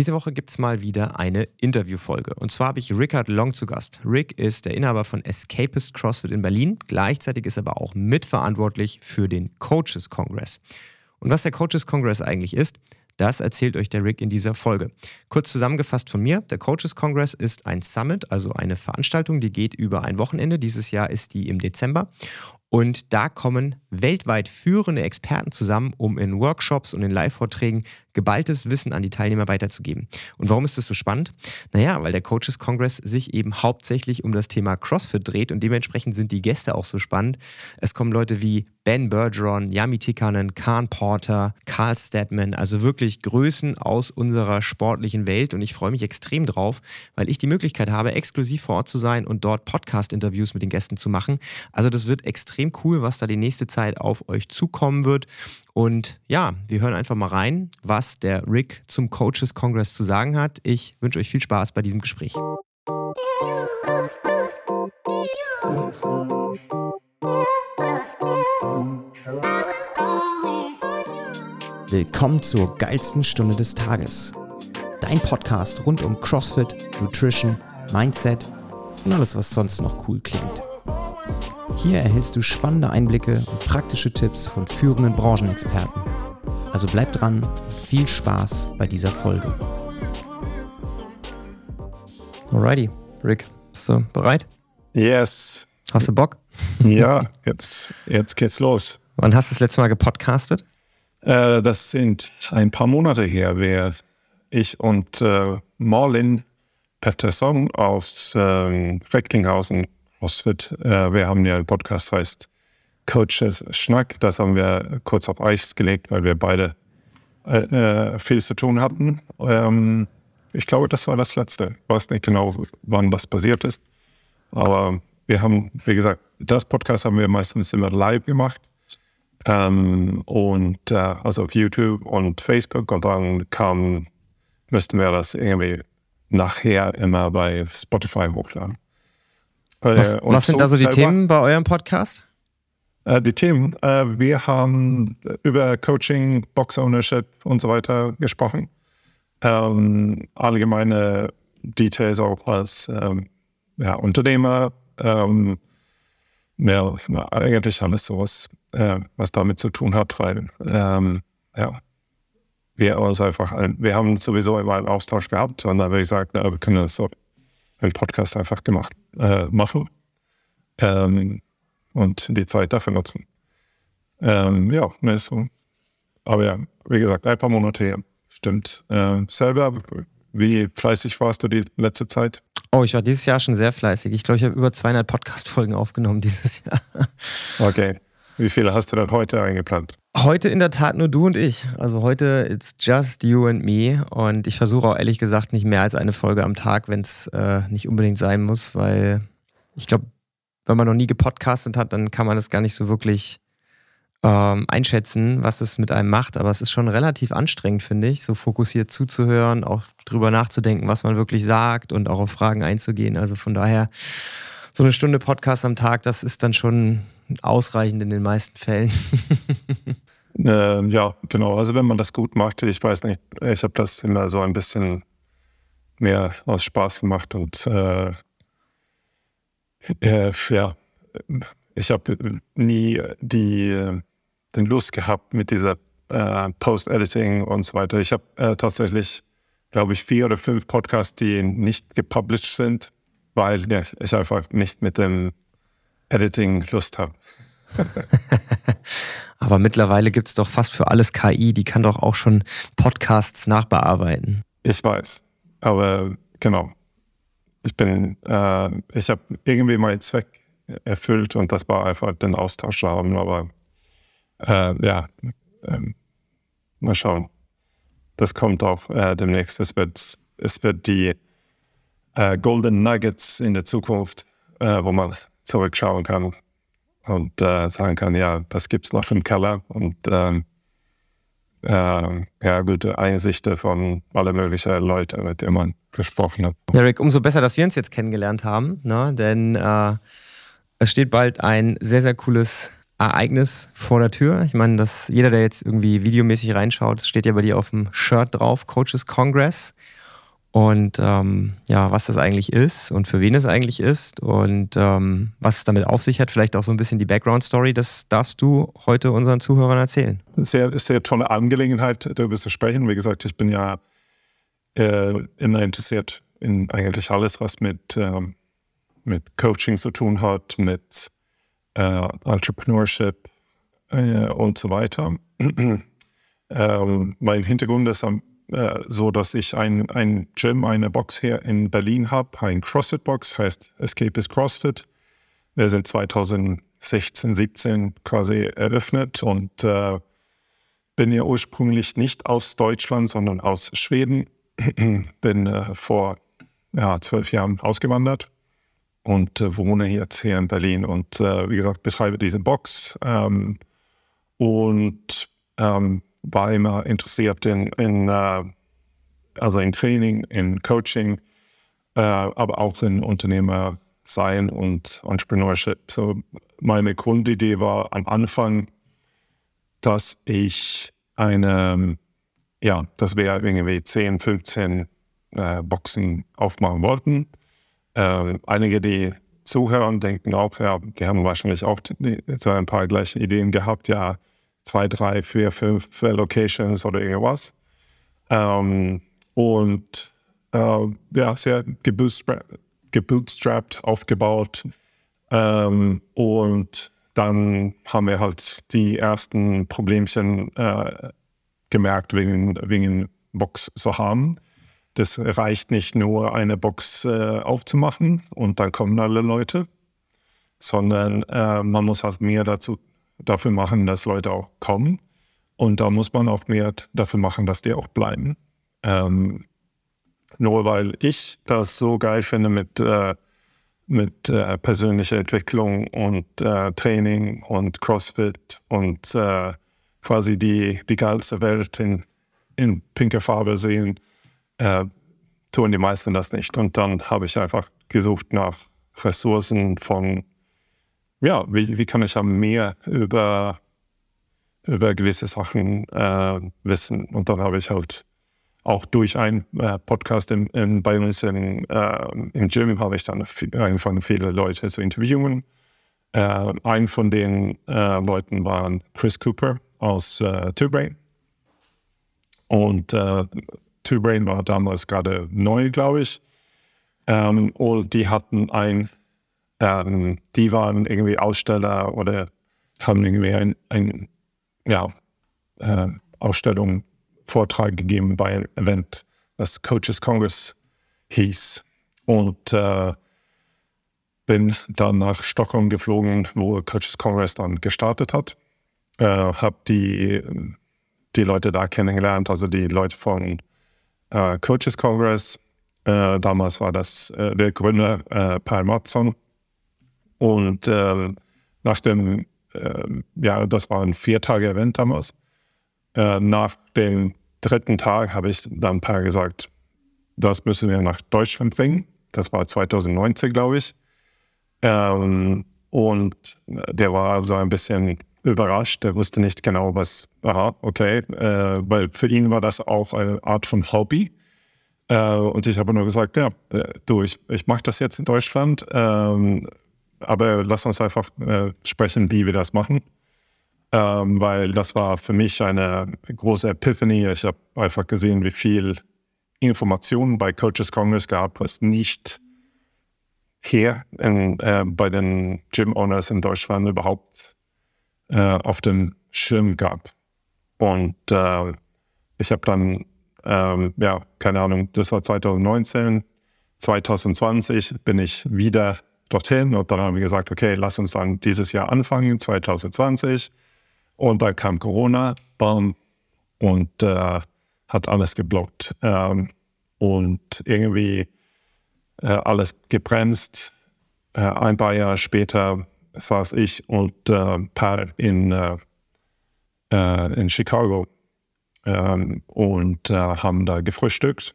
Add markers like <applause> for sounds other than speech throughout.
Diese Woche gibt es mal wieder eine Interviewfolge. Und zwar habe ich Rickard Long zu Gast. Rick ist der Inhaber von Escapist CrossFit in Berlin. Gleichzeitig ist er aber auch mitverantwortlich für den Coaches Congress. Und was der Coaches Congress eigentlich ist, das erzählt euch der Rick in dieser Folge. Kurz zusammengefasst von mir, der Coaches Congress ist ein Summit, also eine Veranstaltung, die geht über ein Wochenende. Dieses Jahr ist die im Dezember. Und da kommen weltweit führende Experten zusammen, um in Workshops und in Live-Vorträgen geballtes Wissen an die Teilnehmer weiterzugeben. Und warum ist das so spannend? Naja, weil der Coaches Congress sich eben hauptsächlich um das Thema CrossFit dreht und dementsprechend sind die Gäste auch so spannend. Es kommen Leute wie Ben Bergeron, Yami Tikkanen, Khan Porter, Carl Stedman, also wirklich Größen aus unserer sportlichen Welt und ich freue mich extrem drauf, weil ich die Möglichkeit habe, exklusiv vor Ort zu sein und dort Podcast-Interviews mit den Gästen zu machen. Also das wird extrem cool, was da die nächste Zeit auf euch zukommen wird. Und ja, wir hören einfach mal rein, was der Rick zum Coaches Congress zu sagen hat. Ich wünsche euch viel Spaß bei diesem Gespräch. Willkommen zur geilsten Stunde des Tages. Dein Podcast rund um CrossFit, Nutrition, Mindset und alles, was sonst noch cool klingt. Hier erhältst du spannende Einblicke und praktische Tipps von führenden Branchenexperten. Also bleib dran und viel Spaß bei dieser Folge. Alrighty, Rick, bist du bereit? Yes. Hast du Bock? <laughs> Ja, <laughs> jetzt, jetzt geht's los. Wann hast du das letzte Mal gepodcastet? Äh, das sind ein paar Monate her, wer ich und äh, Marlin Pettersson aus äh, Recklinghausen CrossFit, äh, wir haben ja einen Podcast, heißt Coaches Schnack. Das haben wir kurz auf Eis gelegt, weil wir beide äh, äh, viel zu tun hatten. Ähm, ich glaube, das war das Letzte. Ich weiß nicht genau, wann das passiert ist. Aber wir haben, wie gesagt, das Podcast haben wir meistens immer live gemacht. Ähm, und äh, also auf YouTube und Facebook und dann kam, müssten wir das irgendwie nachher immer bei Spotify hochladen. Äh, was, was sind da so die Themen bei eurem Podcast? Äh, die Themen, äh, wir haben über Coaching, Box Ownership und so weiter gesprochen. Ähm, allgemeine Details auch als ähm, ja, Unternehmer. Ähm, ja, eigentlich alles sowas äh, was damit zu tun hat, weil ähm, ja, wir uns einfach, wir haben sowieso immer einen Austausch gehabt und dann habe ich gesagt, na, wir können das so einen Podcast einfach gemacht, äh, machen ähm, und die Zeit dafür nutzen. Ähm, ja, ne, so. Aber ja, wie gesagt, ein paar Monate her. Stimmt. Äh, selber, wie fleißig warst du die letzte Zeit? Oh, ich war dieses Jahr schon sehr fleißig. Ich glaube, ich habe über 200 Podcast-Folgen aufgenommen dieses Jahr. Okay. Wie viele hast du dann heute eingeplant? Heute in der Tat nur du und ich. Also heute it's just you and me. Und ich versuche auch ehrlich gesagt nicht mehr als eine Folge am Tag, wenn es äh, nicht unbedingt sein muss, weil ich glaube, wenn man noch nie gepodcastet hat, dann kann man das gar nicht so wirklich ähm, einschätzen, was es mit einem macht. Aber es ist schon relativ anstrengend, finde ich, so fokussiert zuzuhören, auch drüber nachzudenken, was man wirklich sagt und auch auf Fragen einzugehen. Also von daher, so eine Stunde Podcast am Tag, das ist dann schon ausreichend in den meisten Fällen. <laughs> äh, ja, genau. Also wenn man das gut macht, ich weiß nicht, ich habe das immer so ein bisschen mehr aus Spaß gemacht und äh, äh, ja, ich habe nie die den Lust gehabt mit dieser äh, Post-Editing und so weiter. Ich habe äh, tatsächlich, glaube ich, vier oder fünf Podcasts, die nicht gepublished sind, weil ja, ich einfach nicht mit dem Editing Lust habe. <laughs> Aber mittlerweile gibt es doch fast für alles KI, die kann doch auch schon Podcasts nachbearbeiten. Ich weiß, aber genau. Ich bin, äh, ich habe irgendwie meinen Zweck erfüllt und das war einfach den Austausch haben. Aber äh, ja, äh, mal schauen. Das kommt auch äh, demnächst. Es wird, es wird die äh, Golden Nuggets in der Zukunft, äh, wo man zurückschauen kann und äh, sagen kann, ja, das gibt es noch im Keller und ähm, äh, ja, gute Einsichten von alle möglichen Leute, mit denen man gesprochen hat. Ja, Rick, umso besser, dass wir uns jetzt kennengelernt haben, ne? denn äh, es steht bald ein sehr, sehr cooles Ereignis vor der Tür. Ich meine, dass jeder, der jetzt irgendwie videomäßig reinschaut, steht ja bei dir auf dem Shirt drauf, Coaches Congress. Und ähm, ja, was das eigentlich ist und für wen es eigentlich ist und ähm, was es damit auf sich hat, vielleicht auch so ein bisschen die Background-Story, das darfst du heute unseren Zuhörern erzählen. Sehr, sehr tolle Angelegenheit, darüber zu sprechen. Wie gesagt, ich bin ja äh, immer interessiert in eigentlich alles, was mit, ähm, mit Coaching zu tun hat, mit äh, Entrepreneurship äh, und so weiter. <clears throat> ähm, mein Hintergrund ist am äh, so, dass ich ein, ein Gym, eine Box hier in Berlin habe, ein CrossFit-Box, heißt Escape is CrossFit. Wir sind 2016, 17 quasi eröffnet und äh, bin ja ursprünglich nicht aus Deutschland, sondern aus Schweden. <clears throat> bin äh, vor ja, zwölf Jahren ausgewandert und äh, wohne jetzt hier in Berlin und äh, wie gesagt betreibe diese Box ähm, und ähm, war immer interessiert in, in äh, also in Training, in Coaching, äh, aber auch in Unternehmer sein und Entrepreneurship. So meine Grundidee war am Anfang, dass ich eine, ja, dass wir irgendwie 10, 15 äh, Boxen aufmachen wollten. Äh, einige, die zuhören, denken auch, ja, die haben wahrscheinlich auch die, so ein paar gleiche Ideen gehabt, ja, zwei, drei, vier, fünf Locations oder irgendwas. Ähm, und äh, ja, sehr gebootstrapped, gebootstrapped aufgebaut. Ähm, und dann haben wir halt die ersten Problemchen äh, gemerkt, wegen, wegen Box zu haben. Das reicht nicht nur, eine Box äh, aufzumachen und dann kommen alle Leute, sondern äh, man muss halt mehr dazu dafür machen, dass Leute auch kommen. Und da muss man auch mehr dafür machen, dass die auch bleiben. Ähm, nur weil ich das so geil finde mit, äh, mit äh, persönlicher Entwicklung und äh, Training und CrossFit und äh, quasi die, die geilste Welt in, in pinker Farbe sehen, äh, tun die meisten das nicht. Und dann habe ich einfach gesucht nach Ressourcen von ja, wie, wie kann ich ja mehr über, über gewisse Sachen äh, wissen? Und dann habe ich halt auch durch einen äh, Podcast in, in, bei uns in, äh, im Gym habe ich dann angefangen, viele Leute zu interviewen. Äh, ein von den äh, Leuten war Chris Cooper aus äh, Two-Brain. Und äh, Two-Brain war damals gerade neu, glaube ich. Ähm, und die hatten ein ähm, die waren irgendwie Aussteller oder haben irgendwie ein, ein ja, äh, Ausstellung, Vortrag gegeben bei einem Event, das Coaches Congress hieß. Und äh, bin dann nach Stockholm geflogen, wo Coaches Congress dann gestartet hat. Äh, habe die, die Leute da kennengelernt, also die Leute von äh, Coaches Congress. Äh, damals war das äh, der Gründer äh, Per Mattsson und äh, nach dem, äh, ja, das war ein Vier-Tage-Event damals. Äh, nach dem dritten Tag habe ich dann Per gesagt, das müssen wir nach Deutschland bringen. Das war 2019, glaube ich. Ähm, und der war so ein bisschen überrascht. Der wusste nicht genau, was, aha, okay, äh, weil für ihn war das auch eine Art von Hobby. Äh, und ich habe nur gesagt, ja, äh, du, ich, ich mache das jetzt in Deutschland. Ähm, aber lass uns einfach äh, sprechen, wie wir das machen. Ähm, weil das war für mich eine große Epiphany. Ich habe einfach gesehen, wie viel Informationen bei Coaches Congress gab, was nicht hier in, äh, bei den Gym Owners in Deutschland überhaupt äh, auf dem Schirm gab. Und äh, ich habe dann, ähm, ja, keine Ahnung, das war 2019, 2020 bin ich wieder dorthin und dann haben wir gesagt, okay, lass uns dann dieses Jahr anfangen, 2020. Und dann kam Corona, bam, und äh, hat alles geblockt. Ähm, und irgendwie äh, alles gebremst. Äh, ein paar Jahre später saß ich und äh, Paar in, äh, äh, in Chicago ähm, und äh, haben da gefrühstückt.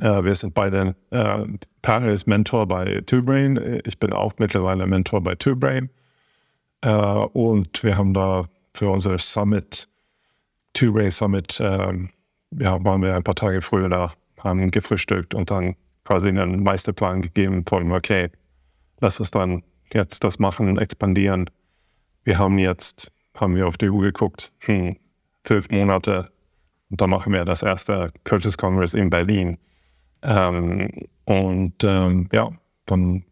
Äh, wir sind beide, äh, Per ist Mentor bei TwoBrain. Ich bin auch mittlerweile Mentor bei TwoBrain. Äh, und wir haben da für unser Summit, Two-Way Summit, äh, ja, waren wir ein paar Tage früher da, haben gefrühstückt und dann quasi einen Meisterplan gegeben von, okay, lass uns dann jetzt das machen, expandieren. Wir haben jetzt, haben wir auf die Uhr geguckt, hm, fünf Monate und dann machen wir das erste Coaches Congress in Berlin. Ähm, und ähm, ja, dann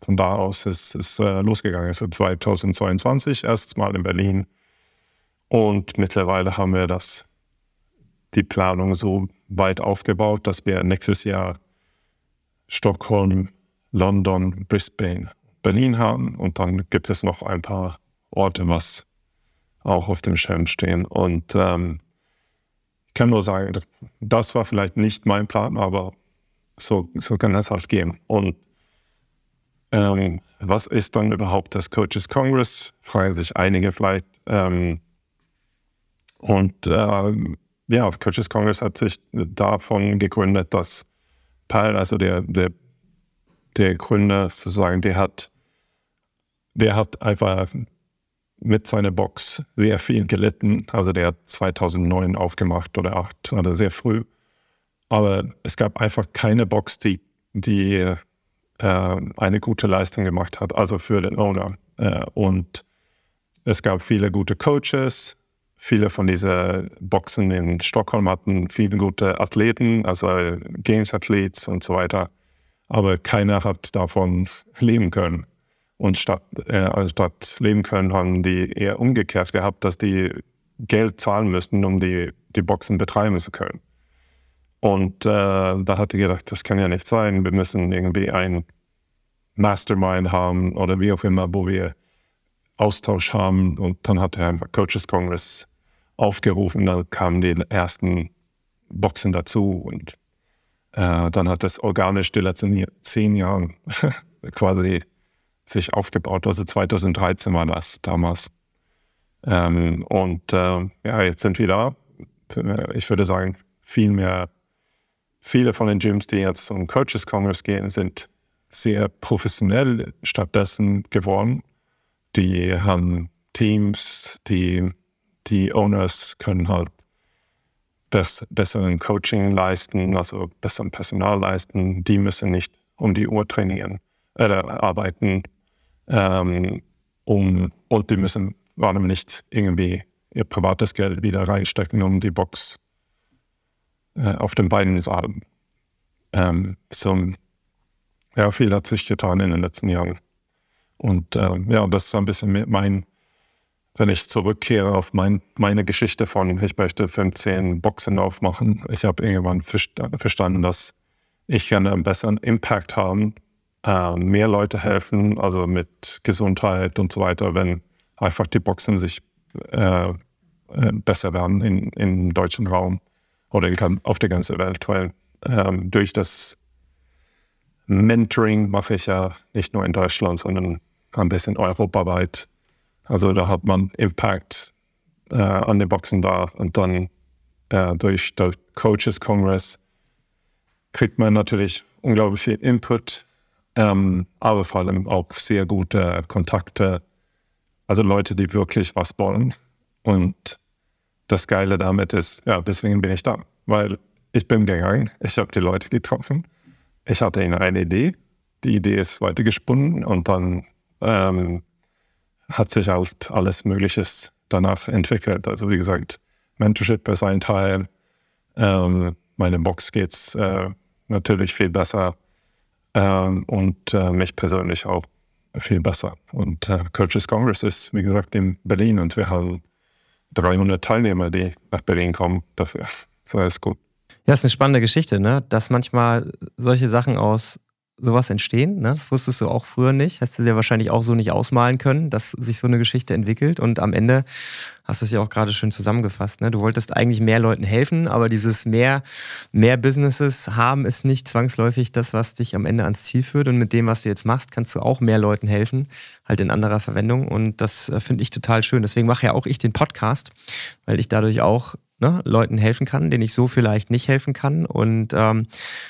von da aus ist es äh, losgegangen. Also 2022 erstes Mal in Berlin. Und mittlerweile haben wir das, die Planung so weit aufgebaut, dass wir nächstes Jahr Stockholm, London, Brisbane, Berlin haben. Und dann gibt es noch ein paar Orte, was auch auf dem Schirm stehen. Und ähm, kann nur sagen, das war vielleicht nicht mein Plan, aber so, so kann es halt gehen. Und ähm, was ist dann überhaupt das Coaches Congress? Fragen sich einige vielleicht. Ähm, und ähm, ja, Coaches Congress hat sich davon gegründet, dass Paul, also der, der, der Gründer sozusagen, der hat, der hat einfach mit seiner Box sehr viel gelitten. Also der hat 2009 aufgemacht oder 2008, oder sehr früh. Aber es gab einfach keine Box, die, die äh, eine gute Leistung gemacht hat, also für den Owner. Äh, und es gab viele gute Coaches, viele von diesen Boxen in Stockholm hatten viele gute Athleten, also Games-Athletes und so weiter. Aber keiner hat davon leben können. Und statt, äh, statt leben können, haben die eher umgekehrt gehabt, dass die Geld zahlen müssten, um die, die Boxen betreiben zu können. Und äh, da hat er gedacht, das kann ja nicht sein. Wir müssen irgendwie ein Mastermind haben oder wie auch immer, wo wir Austausch haben. Und dann hat er einfach Coaches Congress aufgerufen. Dann kamen die ersten Boxen dazu. Und äh, dann hat das organisch die letzten zehn Jahre <laughs> quasi sich aufgebaut. Also 2013 war das damals. Ähm, und äh, ja, jetzt sind wir da. Ich würde sagen, viel mehr Viele von den Gyms, die jetzt zum Coaches Congress gehen, sind sehr professionell stattdessen geworden. Die haben Teams, die, die Owners können halt bess besseren Coaching leisten, also besseren Personal leisten. Die müssen nicht um die Uhr trainieren äh, arbeiten. Ähm, um, und die müssen vor allem nicht irgendwie ihr privates Geld wieder reinstecken, um die Box äh, auf den Beinen zu haben. Ähm, so, ja, viel hat sich getan in den letzten Jahren. Und äh, ja, das ist ein bisschen mein, wenn ich zurückkehre auf mein, meine Geschichte von, ich möchte 15 Boxen aufmachen. Ich habe irgendwann verstanden, dass ich gerne einen besseren Impact haben, äh, mehr Leute helfen, also mit Gesundheit und so weiter, wenn einfach die Boxen sich äh, äh besser werden in, im deutschen Raum oder auf der ganzen Welt, weil ähm, durch das Mentoring mache ich ja nicht nur in Deutschland, sondern ein bisschen europaweit. Also da hat man Impact äh, an den Boxen da. Und dann äh, durch den Coaches Congress kriegt man natürlich unglaublich viel Input, ähm, aber vor allem auch sehr gute Kontakte, also Leute, die wirklich was wollen und das Geile damit ist, ja, deswegen bin ich da. Weil ich bin gegangen, ich habe die Leute getroffen, ich hatte ihnen eine Idee, die Idee ist weitergesponnen und dann ähm, hat sich halt alles Mögliche danach entwickelt. Also wie gesagt, Mentorship ist ein Teil. Ähm, meine Box geht es äh, natürlich viel besser ähm, und äh, mich persönlich auch viel besser. Und äh, Coaches Congress ist, wie gesagt, in Berlin und wir haben 300 Teilnehmer, die nach Berlin kommen dafür. <laughs> So ist gut. Ja, das ist eine spannende Geschichte, ne? dass manchmal solche Sachen aus sowas entstehen. Ne? Das wusstest du auch früher nicht. Hast du dir wahrscheinlich auch so nicht ausmalen können, dass sich so eine Geschichte entwickelt. Und am Ende hast du es ja auch gerade schön zusammengefasst. Ne? Du wolltest eigentlich mehr Leuten helfen, aber dieses mehr, mehr Businesses haben ist nicht zwangsläufig das, was dich am Ende ans Ziel führt. Und mit dem, was du jetzt machst, kannst du auch mehr Leuten helfen, halt in anderer Verwendung. Und das äh, finde ich total schön. Deswegen mache ja auch ich den Podcast, weil ich dadurch auch ne, Leuten helfen kann, denen ich so vielleicht nicht helfen kann. Und ähm,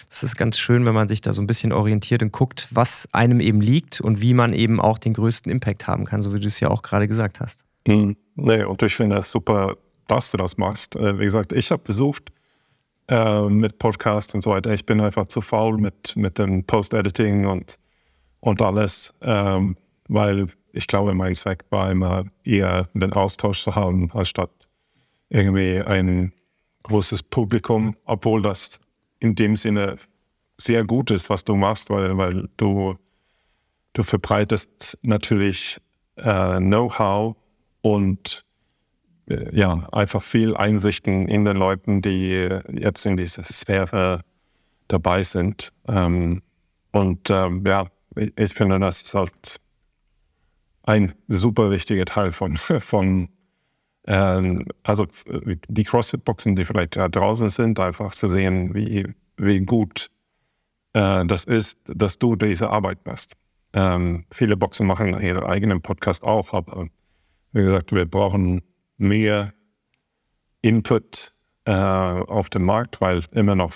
das ist ganz schön, wenn man sich da so ein bisschen orientiert und guckt, was einem eben liegt und wie man eben auch den größten Impact haben kann, so wie du es ja auch gerade gesagt hast. Hm, nee, und ich finde es super, dass du das machst. Äh, wie gesagt, ich habe besucht äh, mit Podcast und so weiter. Ich bin einfach zu faul mit, mit dem Post-Editing und, und alles, ähm, weil ich glaube, mein Zweck war immer eher den Austausch zu haben, anstatt irgendwie ein großes Publikum, obwohl das in dem Sinne sehr gut ist, was du machst, weil, weil du, du verbreitest natürlich äh, Know-how und äh, ja, einfach viel Einsichten in den Leuten, die jetzt in dieser Sphäre dabei sind. Ähm, und ähm, ja, ich, ich finde, das ist halt ein super wichtiger Teil von, <laughs> von also die CrossFit-Boxen, die vielleicht da draußen sind, einfach zu sehen, wie, wie gut äh, das ist, dass du diese Arbeit machst. Ähm, viele Boxen machen ihre eigenen Podcast auch, aber wie gesagt, wir brauchen mehr Input äh, auf dem Markt, weil immer noch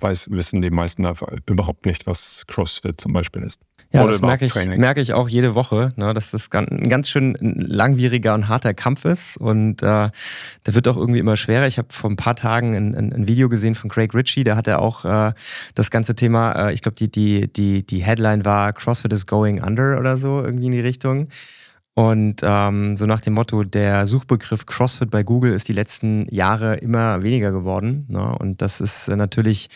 weiß, wissen die meisten überhaupt nicht, was CrossFit zum Beispiel ist. Ja, das merke ich, merke ich auch jede Woche, ne, dass das ein ganz schön langwieriger und harter Kampf ist. Und äh, der wird auch irgendwie immer schwerer. Ich habe vor ein paar Tagen ein, ein, ein, Video gesehen von Craig Ritchie, da hat er auch äh, das ganze Thema, äh, ich glaube, die, die, die, die Headline war CrossFit is going under oder so, irgendwie in die Richtung. Und ähm, so nach dem Motto, der Suchbegriff CrossFit bei Google ist die letzten Jahre immer weniger geworden. Ne? Und das ist äh, natürlich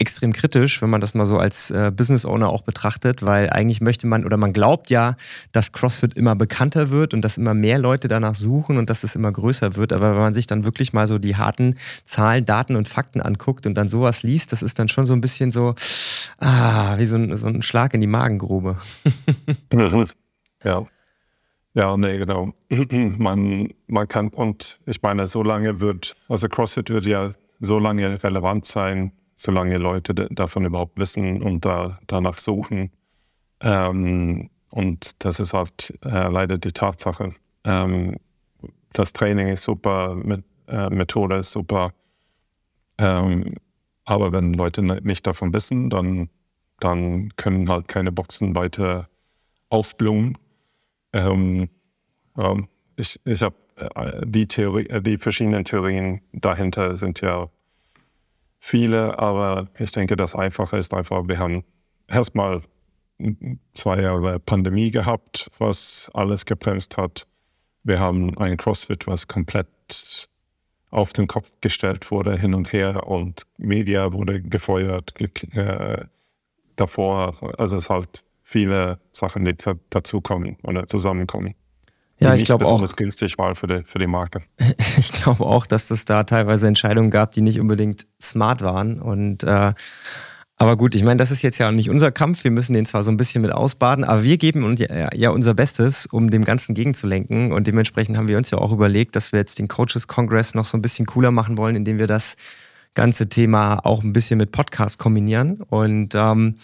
extrem kritisch, wenn man das mal so als äh, Business Owner auch betrachtet, weil eigentlich möchte man oder man glaubt ja, dass CrossFit immer bekannter wird und dass immer mehr Leute danach suchen und dass es immer größer wird. Aber wenn man sich dann wirklich mal so die harten Zahlen, Daten und Fakten anguckt und dann sowas liest, das ist dann schon so ein bisschen so, ah, wie so ein, so ein Schlag in die Magengrube. <laughs> ja. Ja, nee, genau. <clears throat> man, man kann, und ich meine, so lange wird, also CrossFit wird ja so lange relevant sein, solange Leute davon überhaupt wissen und da, danach suchen. Ähm, und das ist halt äh, leider die Tatsache. Ähm, das Training ist super, mit, äh, Methode ist super. Ähm, aber wenn Leute nicht davon wissen, dann, dann können halt keine Boxen weiter aufblühen. Ähm, ähm, ich ich habe äh, die, Theorie, äh, die verschiedenen Theorien dahinter sind ja viele, aber ich denke, das Einfache ist einfach, wir haben erstmal zwei Jahre Pandemie gehabt, was alles gebremst hat. Wir haben ein CrossFit, was komplett auf den Kopf gestellt wurde, hin und her und Media wurde gefeuert äh, davor. Also es halt viele Sachen, die dazukommen oder zusammenkommen ja, ich glaube auch. günstig war für die, für die Marke. <laughs> ich glaube auch, dass es da teilweise Entscheidungen gab, die nicht unbedingt smart waren. Und äh, aber gut, ich meine, das ist jetzt ja nicht unser Kampf. Wir müssen den zwar so ein bisschen mit ausbaden, aber wir geben uns ja, ja, unser Bestes, um dem Ganzen gegenzulenken. Und dementsprechend haben wir uns ja auch überlegt, dass wir jetzt den Coaches Congress noch so ein bisschen cooler machen wollen, indem wir das ganze Thema auch ein bisschen mit Podcast kombinieren. Und ähm,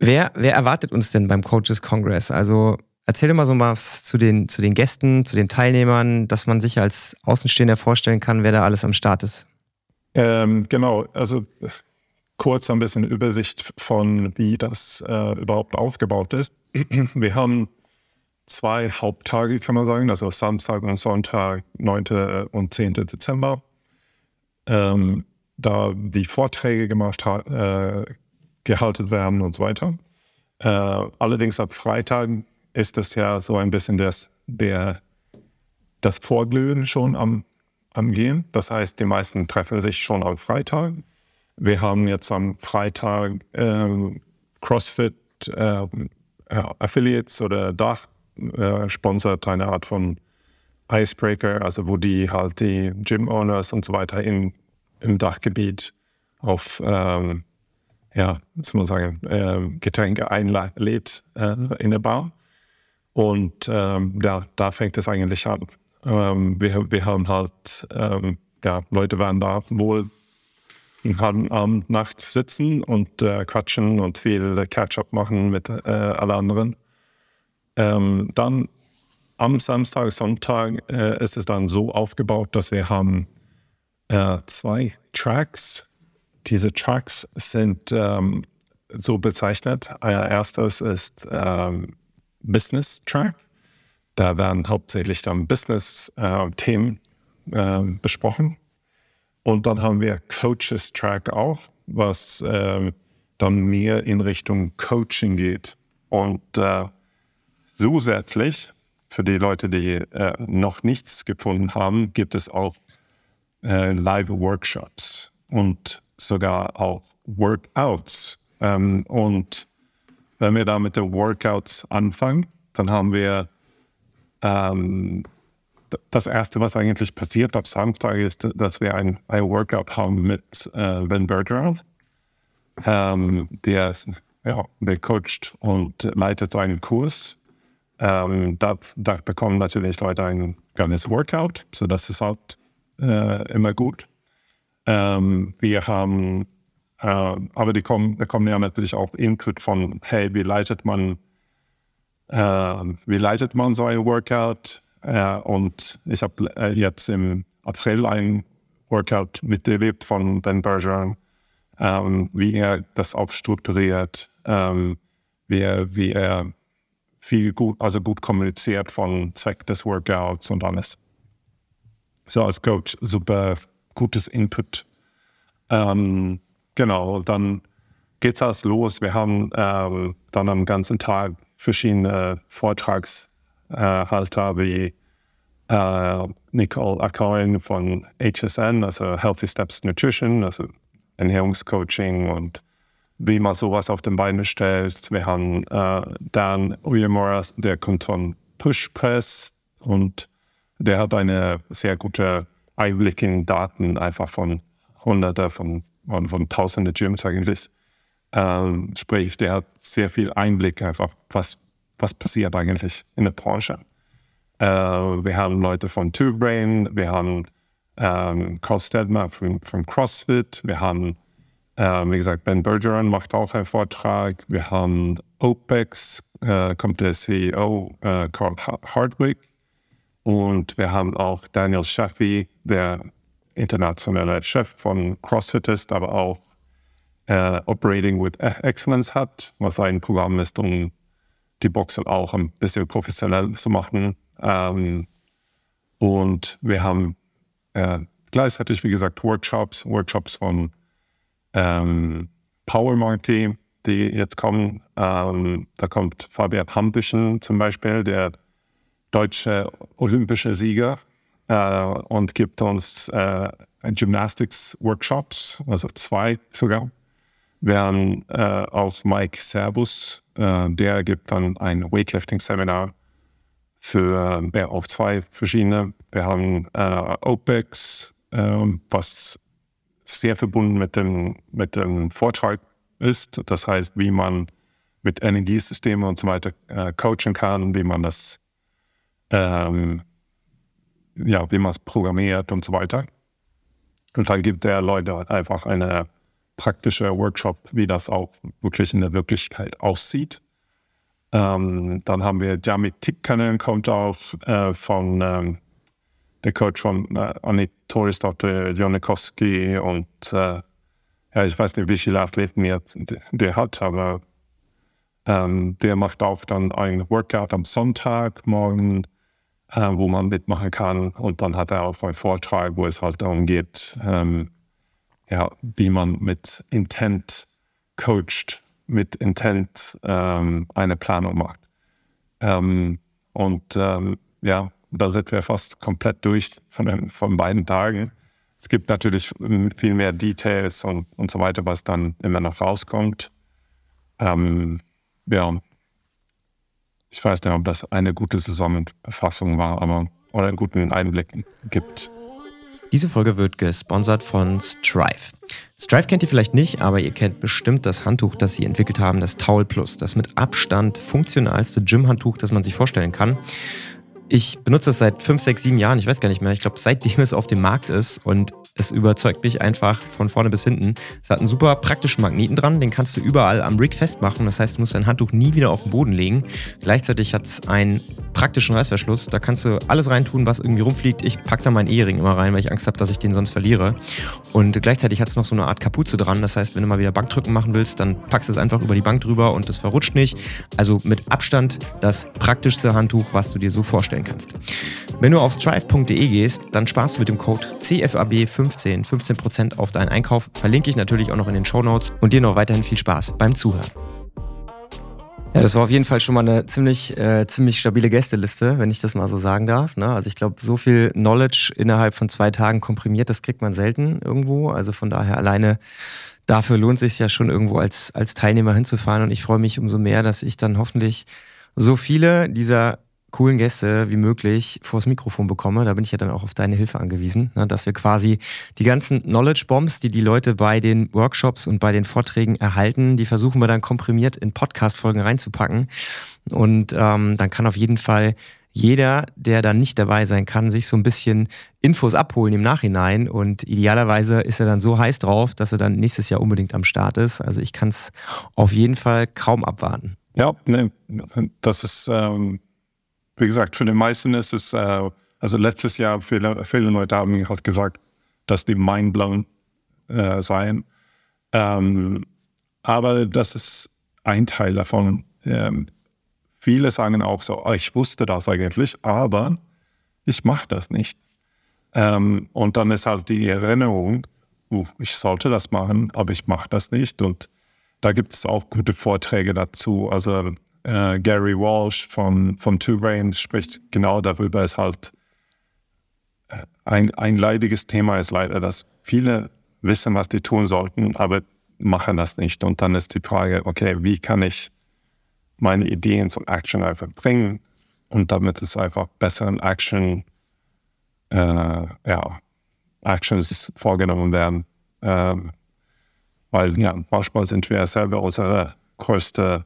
wer, wer erwartet uns denn beim Coaches Congress? Also Erzähl mal so was zu den, zu den Gästen, zu den Teilnehmern, dass man sich als Außenstehender vorstellen kann, wer da alles am Start ist. Ähm, genau, also kurz ein bisschen Übersicht von, wie das äh, überhaupt aufgebaut ist. <clears throat> Wir haben zwei Haupttage, kann man sagen, also Samstag und Sonntag, 9. und 10. Dezember. Ähm, da die Vorträge gemacht, äh, gehalten werden und so weiter. Äh, allerdings ab Freitag ist das ja so ein bisschen das, der, das Vorglühen schon am, am Gehen. Das heißt, die meisten treffen sich schon am Freitag. Wir haben jetzt am Freitag äh, CrossFit äh, Affiliates oder Dach äh, sponsert eine Art von Icebreaker, also wo die halt die Gym-Owners und so weiter im, im Dachgebiet auf ähm, ja, muss man sagen, äh, Getränke einlädt äh, in der Bar. Und ähm, ja, da fängt es eigentlich an. Ähm, wir, wir haben halt, ähm, ja, Leute waren da wohl haben Abend, Nacht sitzen und äh, quatschen und viel Catch-up machen mit äh, allen anderen. Ähm, dann am Samstag, Sonntag äh, ist es dann so aufgebaut, dass wir haben äh, zwei Tracks. Diese Tracks sind ähm, so bezeichnet. Äh, erstes ist ähm, Business Track. Da werden hauptsächlich dann Business-Themen äh, äh, besprochen. Und dann haben wir Coaches Track auch, was äh, dann mehr in Richtung Coaching geht. Und äh, zusätzlich, für die Leute, die äh, noch nichts gefunden haben, gibt es auch Live-Workshops und sogar auch Workouts. Ähm, und wenn wir da mit den Workouts anfangen, dann haben wir ähm, das Erste, was eigentlich passiert ab Samstag, ist, dass wir ein, ein Workout haben mit äh, Ben Bergeron. Ähm, der, ja, der coacht und leitet einen Kurs. Ähm, da, da, bekommen natürlich Leute ein kleines Workout, so das ist halt äh, immer gut. Ähm, wir haben, aber die kommen, da ja natürlich auch Input von, hey, wie leitet man, äh, wie leitet man so ein Workout? Äh, und ich habe äh, jetzt im April ein Workout miterlebt von Ben Bergeron wie er das aufstrukturiert, ähm, wie, er, wie er viel gut, also gut kommuniziert von Zweck des Workouts und alles. So als Coach super gutes Input. Ähm, genau, dann geht's erst los. Wir haben ähm, dann am ganzen Tag verschiedene Vortragshalter wie äh, Nicole Acoin von HSN, also Healthy Steps Nutrition, also Ernährungscoaching und wie man sowas auf den Beine stellt. Wir haben äh, Dan Uyemura, der kommt von Push Press und der hat eine sehr gute Einblick in Daten einfach von Hunderte von, von, von Tausende Gyms eigentlich. Ähm, sprich, der hat sehr viel Einblick einfach, was, was passiert eigentlich in der Branche. Äh, wir haben Leute von Two Brain, wir haben ähm, Carl Stedmer von, von CrossFit. Wir haben, ähm, wie gesagt, Ben Bergeron macht auch einen Vortrag. Wir haben OPEX, äh, kommt der CEO äh, Carl Hardwick. Und wir haben auch Daniel Shaffi, der internationale Chef von CrossFit ist, aber auch äh, Operating with Excellence hat, was ein Programm ist, um die Boxen auch ein bisschen professionell zu machen. Ähm, und wir haben äh, gleichzeitig, wie gesagt, Workshops, Workshops von ähm, Power Marketing, die jetzt kommen. Ähm, da kommt Fabian Hampischen zum Beispiel, der deutsche olympische Sieger, äh, und gibt uns äh, Gymnastics-Workshops, also zwei sogar. Haben äh, auch Mike Servus, äh, der gibt dann ein Weightlifting-Seminar für ja, auf zwei verschiedene. Wir haben äh, OPEX, äh, was sehr verbunden mit dem, mit dem Vortrag ist. Das heißt, wie man mit Energiesystemen und so weiter äh, coachen kann, wie man das, ähm, ja, wie man es programmiert und so weiter. Und dann gibt der Leute einfach eine praktische Workshop, wie das auch wirklich in der Wirklichkeit aussieht. Ähm, dann haben wir Jamit Tikkanen, kommt auch äh, von ähm, der Coach von äh, Annie Torres, Dr. Jonikowski und äh, ja, ich weiß nicht, wie viele Athleten jetzt der hat, aber ähm, der macht auch dann ein Workout am Sonntag morgen, äh, wo man mitmachen kann und dann hat er auch einen Vortrag, wo es halt darum geht, ähm, ja, wie man mit Intent coacht mit Intent ähm, eine Planung macht. Ähm, und ähm, ja, da sind wir fast komplett durch von, von beiden Tagen. Es gibt natürlich viel mehr Details und, und so weiter, was dann immer noch rauskommt. Ähm, ja, ich weiß nicht, ob das eine gute Zusammenfassung war, aber oder einen guten Einblick gibt. Diese Folge wird gesponsert von Strive. Strive kennt ihr vielleicht nicht, aber ihr kennt bestimmt das Handtuch, das sie entwickelt haben, das Towel Plus. Das mit Abstand funktionalste Gym-Handtuch, das man sich vorstellen kann. Ich benutze es seit 5, 6, 7 Jahren, ich weiß gar nicht mehr. Ich glaube, seitdem es auf dem Markt ist und es überzeugt mich einfach von vorne bis hinten. Es hat einen super praktischen Magneten dran, den kannst du überall am Rig festmachen. Das heißt, du musst dein Handtuch nie wieder auf den Boden legen. Gleichzeitig hat es ein praktischen Reißverschluss. Da kannst du alles reintun, was irgendwie rumfliegt. Ich packe da meinen Ehering immer rein, weil ich Angst habe, dass ich den sonst verliere. Und gleichzeitig hat es noch so eine Art Kapuze dran. Das heißt, wenn du mal wieder Bankdrücken machen willst, dann packst du es einfach über die Bank drüber und das verrutscht nicht. Also mit Abstand das praktischste Handtuch, was du dir so vorstellen kannst. Wenn du auf strive.de gehst, dann sparst du mit dem Code CFAB15 15% auf deinen Einkauf. Verlinke ich natürlich auch noch in den Show Notes und dir noch weiterhin viel Spaß beim Zuhören. Ja, das war auf jeden Fall schon mal eine ziemlich, äh, ziemlich stabile Gästeliste, wenn ich das mal so sagen darf. Ne? Also ich glaube, so viel Knowledge innerhalb von zwei Tagen komprimiert, das kriegt man selten irgendwo. Also von daher alleine dafür lohnt es sich ja schon irgendwo als, als Teilnehmer hinzufahren. Und ich freue mich umso mehr, dass ich dann hoffentlich so viele dieser coolen Gäste wie möglich vors Mikrofon bekomme. Da bin ich ja dann auch auf deine Hilfe angewiesen, ne, dass wir quasi die ganzen Knowledge Bombs, die die Leute bei den Workshops und bei den Vorträgen erhalten, die versuchen wir dann komprimiert in Podcast-Folgen reinzupacken. Und ähm, dann kann auf jeden Fall jeder, der dann nicht dabei sein kann, sich so ein bisschen Infos abholen im Nachhinein. Und idealerweise ist er dann so heiß drauf, dass er dann nächstes Jahr unbedingt am Start ist. Also ich kann es auf jeden Fall kaum abwarten. Ja, ne, das ist ähm, wie gesagt, für die meisten ist es, äh, also letztes Jahr, viele, viele Leute haben mir halt gesagt, dass die mindblown äh, seien. Ähm, aber das ist ein Teil davon. Ähm, viele sagen auch so, oh, ich wusste das eigentlich, aber ich mache das nicht. Ähm, und dann ist halt die Erinnerung, uh, ich sollte das machen, aber ich mache das nicht. Und da gibt es auch gute Vorträge dazu. Also äh, Gary Walsh von, von Two Brain spricht genau darüber, ist halt äh, ein, ein leidiges Thema ist leider, dass viele wissen, was die tun sollten, aber machen das nicht. Und dann ist die Frage, okay, wie kann ich meine Ideen zum Action einfach bringen und damit es einfach besseren Action, äh, ja, Actions vorgenommen werden. Ähm, weil ja, manchmal sind wir selber unsere größte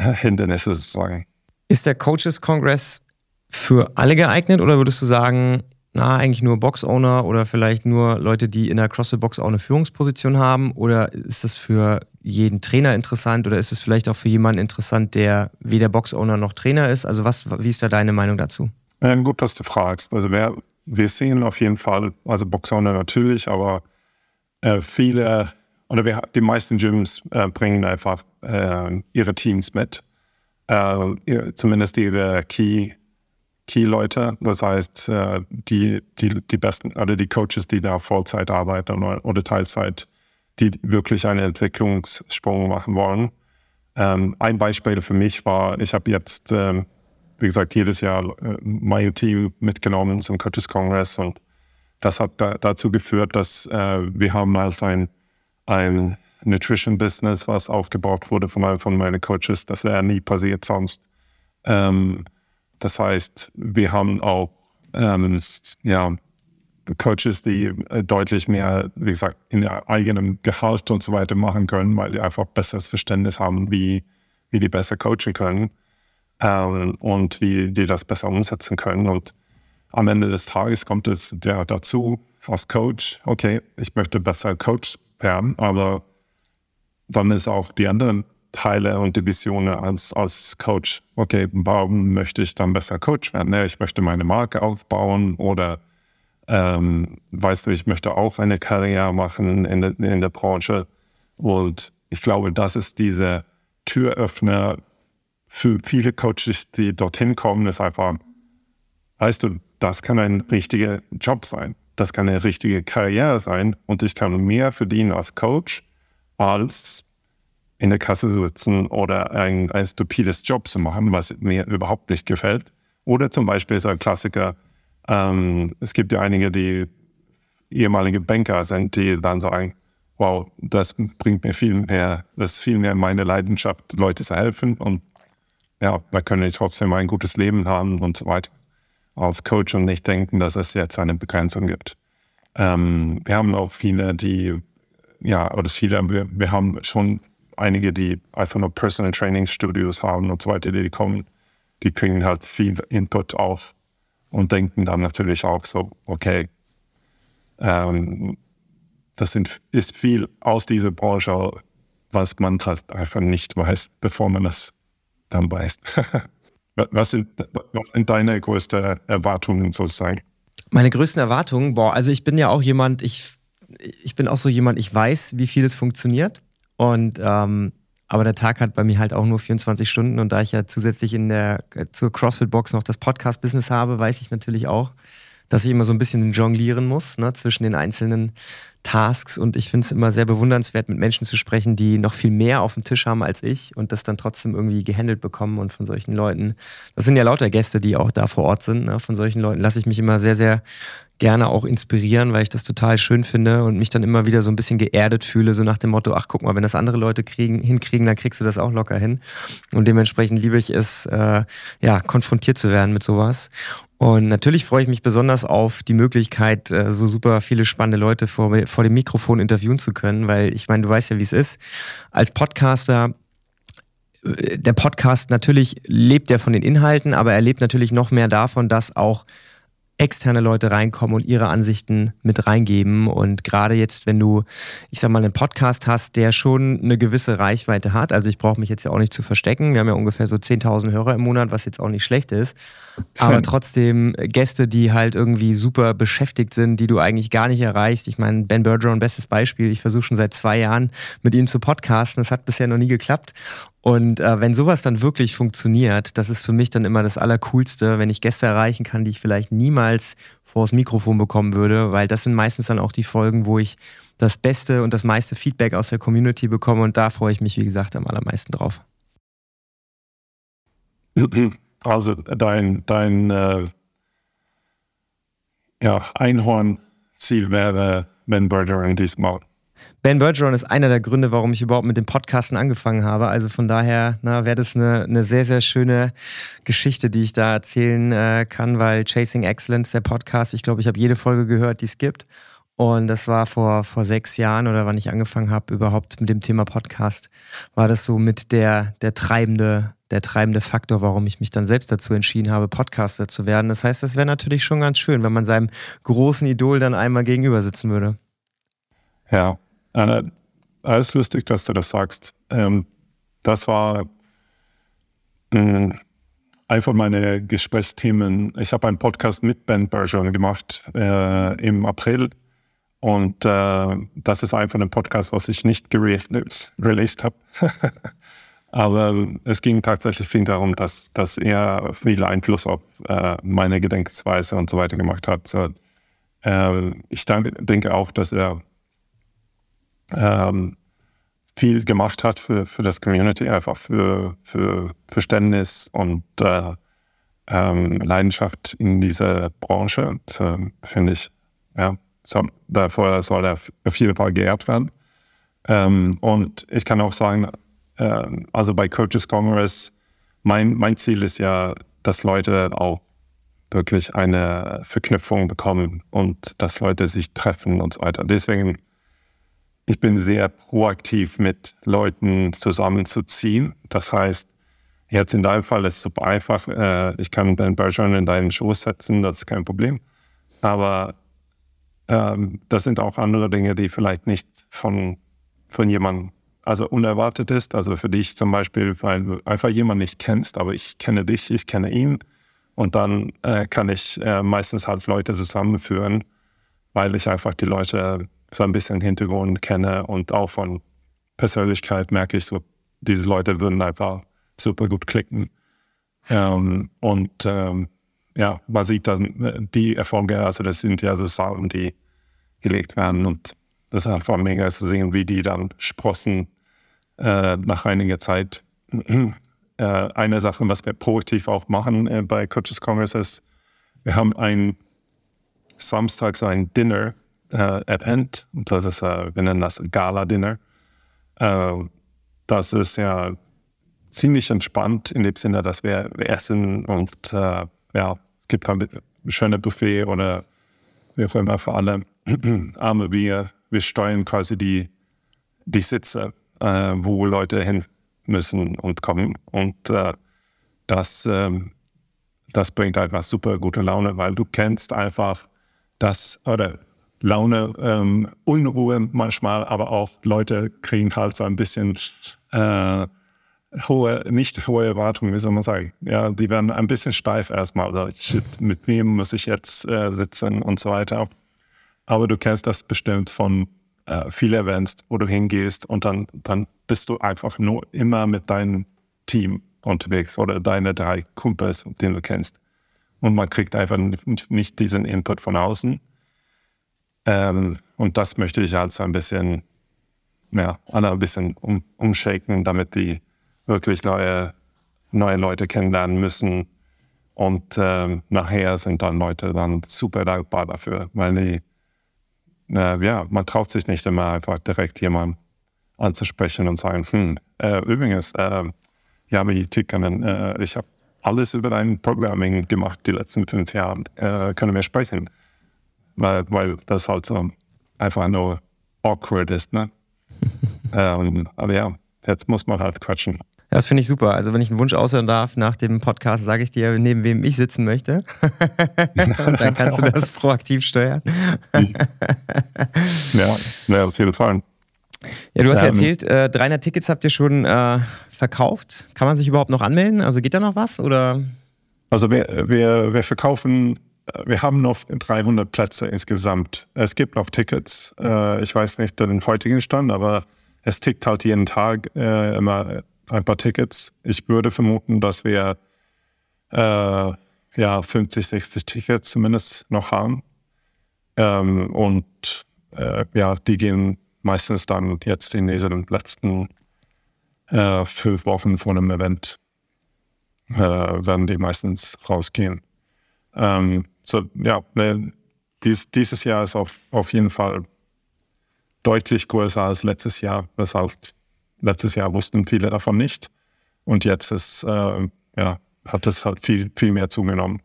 Hindernisse sozusagen. Ist der Coaches Congress für alle geeignet oder würdest du sagen, na, eigentlich nur Box-Owner oder vielleicht nur Leute, die in der CrossFit-Box auch eine Führungsposition haben? Oder ist das für jeden Trainer interessant oder ist es vielleicht auch für jemanden interessant, der weder Box-Owner noch Trainer ist? Also was, wie ist da deine Meinung dazu? Ja, gut, dass du fragst. Also wer, wir sehen auf jeden Fall, also Box-Owner natürlich, aber äh, viele oder wir, die meisten Gyms äh, bringen einfach äh, ihre Teams mit. Äh, zumindest ihre Key, Key-Leute. Das heißt, äh, die, die, die besten oder die Coaches, die da Vollzeit arbeiten oder, oder Teilzeit, die wirklich einen Entwicklungssprung machen wollen. Ähm, ein Beispiel für mich war, ich habe jetzt, ähm, wie gesagt, jedes Jahr äh, mein Team mitgenommen zum Coaches Congress und das hat da, dazu geführt, dass äh, wir haben halt ein ein Nutrition-Business, was aufgebaut wurde von, von meinen Coaches. Das wäre nie passiert sonst. Ähm, das heißt, wir haben auch ähm, ja, Coaches, die äh, deutlich mehr, wie gesagt, in eigenem Gehalt und so weiter machen können, weil die einfach besseres Verständnis haben, wie, wie die besser coachen können ähm, und wie die das besser umsetzen können. Und am Ende des Tages kommt es der dazu, als Coach, okay, ich möchte besser Coach werden, aber dann ist auch die anderen Teile und Divisionen als, als Coach, okay, warum möchte ich dann besser Coach werden? ich möchte meine Marke aufbauen oder ähm, weißt du, ich möchte auch eine Karriere machen in, de, in der Branche. Und ich glaube, das ist dieser Türöffner für viele Coaches, die dorthin kommen, ist einfach, weißt du, das kann ein richtiger Job sein. Das kann eine richtige Karriere sein. Und ich kann mehr verdienen als Coach, als in der Kasse sitzen oder ein, ein stupides Job zu machen, was mir überhaupt nicht gefällt. Oder zum Beispiel ist ein Klassiker, ähm, es gibt ja einige, die ehemalige Banker sind, die dann sagen, wow, das bringt mir viel mehr, das ist viel mehr meine Leidenschaft, Leute zu helfen. Und ja, da können ich trotzdem ein gutes Leben haben und so weiter als Coach und nicht denken, dass es jetzt eine Begrenzung gibt. Ähm, wir haben auch viele, die, ja, oder viele, wir, wir haben schon einige, die einfach nur Personal Training Studios haben und so weiter, die kommen, die kriegen halt viel Input auf und denken dann natürlich auch so, okay, ähm, das sind, ist viel aus dieser Branche, was man halt einfach nicht weiß, bevor man das dann weiß. <laughs> Was sind, was sind deine größten Erwartungen sozusagen? Meine größten Erwartungen, boah, also ich bin ja auch jemand, ich, ich bin auch so jemand, ich weiß, wie viel es funktioniert. Und ähm, aber der Tag hat bei mir halt auch nur 24 Stunden und da ich ja zusätzlich in der zur CrossFit-Box noch das Podcast-Business habe, weiß ich natürlich auch, dass ich immer so ein bisschen jonglieren muss ne, zwischen den einzelnen Tasks und ich finde es immer sehr bewundernswert, mit Menschen zu sprechen, die noch viel mehr auf dem Tisch haben als ich und das dann trotzdem irgendwie gehandelt bekommen und von solchen Leuten. Das sind ja lauter Gäste, die auch da vor Ort sind. Ne? Von solchen Leuten lasse ich mich immer sehr, sehr gerne auch inspirieren, weil ich das total schön finde und mich dann immer wieder so ein bisschen geerdet fühle, so nach dem Motto, ach guck mal, wenn das andere Leute kriegen, hinkriegen, dann kriegst du das auch locker hin. Und dementsprechend liebe ich es, äh, ja, konfrontiert zu werden mit sowas. Und natürlich freue ich mich besonders auf die Möglichkeit, äh, so super viele spannende Leute vor, vor dem Mikrofon interviewen zu können, weil ich meine, du weißt ja, wie es ist. Als Podcaster äh, der Podcast natürlich lebt er von den Inhalten, aber er lebt natürlich noch mehr davon, dass auch externe Leute reinkommen und ihre Ansichten mit reingeben. Und gerade jetzt, wenn du, ich sag mal, einen Podcast hast, der schon eine gewisse Reichweite hat, also ich brauche mich jetzt ja auch nicht zu verstecken. Wir haben ja ungefähr so 10.000 Hörer im Monat, was jetzt auch nicht schlecht ist. Aber trotzdem Gäste, die halt irgendwie super beschäftigt sind, die du eigentlich gar nicht erreichst. Ich meine, Ben Bergeron, bestes Beispiel. Ich versuche schon seit zwei Jahren mit ihm zu podcasten. Das hat bisher noch nie geklappt. Und äh, wenn sowas dann wirklich funktioniert, das ist für mich dann immer das Allercoolste, wenn ich Gäste erreichen kann, die ich vielleicht niemals vors Mikrofon bekommen würde, weil das sind meistens dann auch die Folgen, wo ich das beste und das meiste Feedback aus der Community bekomme und da freue ich mich, wie gesagt, am allermeisten drauf. Also dein, dein äh, ja, Einhorn-Ziel wäre Ben Bergeron diesmal. Ben Bergeron ist einer der Gründe, warum ich überhaupt mit dem Podcasten angefangen habe. Also von daher wäre das eine, eine sehr, sehr schöne Geschichte, die ich da erzählen äh, kann, weil Chasing Excellence, der Podcast, ich glaube, ich habe jede Folge gehört, die es gibt. Und das war vor, vor sechs Jahren oder wann ich angefangen habe, überhaupt mit dem Thema Podcast, war das so mit der, der treibende, der treibende Faktor, warum ich mich dann selbst dazu entschieden habe, Podcaster zu werden. Das heißt, das wäre natürlich schon ganz schön, wenn man seinem großen Idol dann einmal gegenüber sitzen würde. Ja, Anna, alles lustig, dass du das sagst. Ähm, das war äh, einfach meine Gesprächsthemen. Ich habe einen Podcast mit Ben Bergeron gemacht äh, im April. Und äh, das ist einfach ein Podcast, was ich nicht released habe. <laughs> Aber es ging tatsächlich viel darum, dass, dass er viel Einfluss auf äh, meine Gedenkweise und so weiter gemacht hat. So, äh, ich denke auch, dass er ähm, viel gemacht hat für, für das Community, einfach für, für Verständnis und äh, ähm, Leidenschaft in dieser Branche. Das äh, finde ich, ja, so, davor soll er auf jeden Fall geehrt werden. Ähm, und ich kann auch sagen, äh, also bei Coaches Congress, mein, mein Ziel ist ja, dass Leute auch wirklich eine Verknüpfung bekommen und dass Leute sich treffen und so weiter. Deswegen ich bin sehr proaktiv mit Leuten zusammenzuziehen. Das heißt, jetzt in deinem Fall ist es super einfach. Äh, ich kann Ben Bergeron in deinen Schoß setzen, das ist kein Problem. Aber ähm, das sind auch andere Dinge, die vielleicht nicht von, von jemandem also unerwartet ist. Also für dich zum Beispiel, weil du einfach jemanden nicht kennst, aber ich kenne dich, ich kenne ihn. Und dann äh, kann ich äh, meistens halt Leute zusammenführen, weil ich einfach die Leute so ein bisschen Hintergrund kenne und auch von Persönlichkeit merke ich so, diese Leute würden einfach super gut klicken. Ähm, und ähm, ja, man sieht dann die Erfolge, also das sind ja so Sachen, die gelegt werden und das ist einfach mega zu sehen, wie die dann sprossen äh, nach einiger Zeit. <clears throat> äh, eine Sache, was wir proaktiv auch machen äh, bei Coaches Congress ist, wir haben ein Samstag so ein Dinner äh, Event. Das ist, äh, wir nennen das Gala-Dinner. Äh, das ist ja ziemlich entspannt in dem Sinne, dass wir, essen und äh, ja, es gibt ein schönes Buffet oder wie auch immer für alle. <clears throat> Aber wir, wir steuern quasi die, die Sitze, äh, wo Leute hin müssen und kommen. Und äh, das, ähm, das bringt einfach super gute Laune, weil du kennst einfach das, oder Laune, ähm, Unruhe manchmal, aber auch Leute kriegen halt so ein bisschen äh, hohe, nicht hohe Erwartungen, wie soll man sagen. Ja, die werden ein bisschen steif erstmal. Also, shit, mit wem muss ich jetzt äh, sitzen und so weiter. Aber du kennst das bestimmt von äh, vielen Events, wo du hingehst und dann, dann bist du einfach nur immer mit deinem Team unterwegs oder deine drei Kumpels, den du kennst. Und man kriegt einfach nicht diesen Input von außen. Ähm, und das möchte ich halt so ein bisschen, ja, alle ein bisschen um, umshaken, damit die wirklich neue, neue Leute kennenlernen müssen. Und ähm, nachher sind dann Leute dann super dankbar dafür, weil die, äh, ja, man traut sich nicht immer einfach direkt jemanden anzusprechen und sagen, hm, äh, übrigens, äh, wie Tikkanen, äh, ich habe alles über dein Programming gemacht die letzten fünf Jahre, äh, können wir sprechen. Weil, weil das halt so einfach nur awkward ist, ne? <laughs> ähm, aber ja, jetzt muss man halt quatschen. Ja, das finde ich super. Also wenn ich einen Wunsch äußern darf nach dem Podcast, sage ich dir, neben wem ich sitzen möchte. Und <laughs> dann kannst du das proaktiv steuern. ja, ja, auf jeden Fall. Ja, du hast ja ähm, erzählt, äh, 300 Tickets habt ihr schon äh, verkauft. Kann man sich überhaupt noch anmelden? Also geht da noch was? Oder? Also wir, wir, wir verkaufen, wir haben noch 300 Plätze insgesamt. Es gibt noch Tickets. Äh, ich weiß nicht den heutigen Stand, aber es tickt halt jeden Tag äh, immer ein paar Tickets. Ich würde vermuten, dass wir äh, ja 50, 60 Tickets zumindest noch haben. Ähm, und äh, ja, die gehen meistens dann jetzt in diesen letzten äh, fünf Wochen vor einem Event äh, werden die meistens rausgehen. Ähm, so, ja, ne, dies, dieses Jahr ist auf, auf jeden Fall deutlich größer als letztes Jahr, weshalb Letztes Jahr wussten viele davon nicht. Und jetzt ist, äh, ja, hat es halt viel, viel mehr zugenommen.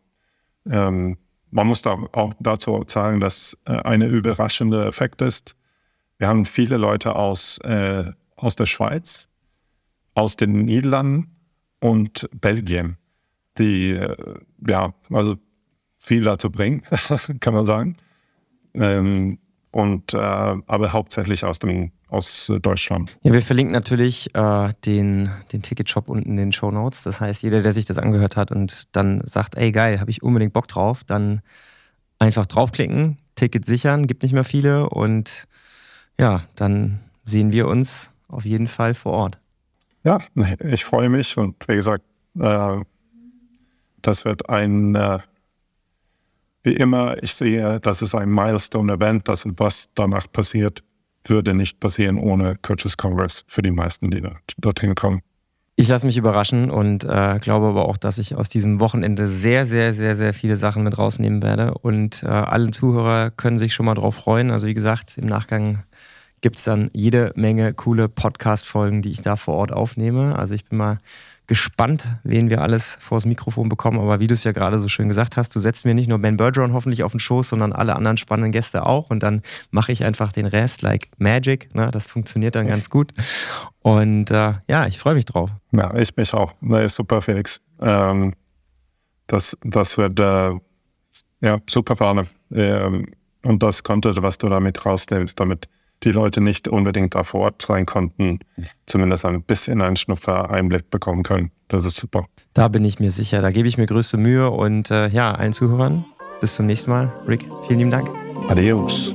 Ähm, man muss da auch dazu sagen, dass äh, eine überraschende Effekt ist. Wir haben viele Leute aus, äh, aus der Schweiz, aus den Niederlanden und Belgien, die äh, ja, also viel dazu bringen, <laughs> kann man sagen. Ähm, und äh, aber hauptsächlich aus dem aus Deutschland. Ja, wir verlinken natürlich äh, den, den Ticketshop unten in den Show Notes. Das heißt, jeder, der sich das angehört hat und dann sagt, ey geil, habe ich unbedingt Bock drauf, dann einfach draufklicken, Ticket sichern, gibt nicht mehr viele und ja, dann sehen wir uns auf jeden Fall vor Ort. Ja, ich freue mich und wie gesagt, äh, das wird ein, äh, wie immer, ich sehe, das ist ein Milestone-Event, das was danach passiert, würde nicht passieren ohne Coaches Congress für die meisten, die dorthin kommen. Ich lasse mich überraschen und äh, glaube aber auch, dass ich aus diesem Wochenende sehr, sehr, sehr, sehr viele Sachen mit rausnehmen werde. Und äh, alle Zuhörer können sich schon mal drauf freuen. Also wie gesagt, im Nachgang gibt es dann jede Menge coole Podcast-Folgen, die ich da vor Ort aufnehme. Also ich bin mal gespannt, wen wir alles vors Mikrofon bekommen. Aber wie du es ja gerade so schön gesagt hast, du setzt mir nicht nur Ben Bergeron hoffentlich auf den Schoß, sondern alle anderen spannenden Gäste auch. Und dann mache ich einfach den Rest like Magic. Ne? Das funktioniert dann ganz gut. Und äh, ja, ich freue mich drauf. Ja, ich mich auch. Nee, super, Felix. Ähm, das, das wird äh, ja super vorne. Ähm, und das Content, was du damit rausnimmst, damit die Leute nicht unbedingt da vor Ort sein konnten, zumindest ein bisschen einen Schnupfer-Einblick bekommen können. Das ist super. Da bin ich mir sicher. Da gebe ich mir größte Mühe und äh, ja, allen Zuhörern, bis zum nächsten Mal. Rick, vielen lieben Dank. Adios.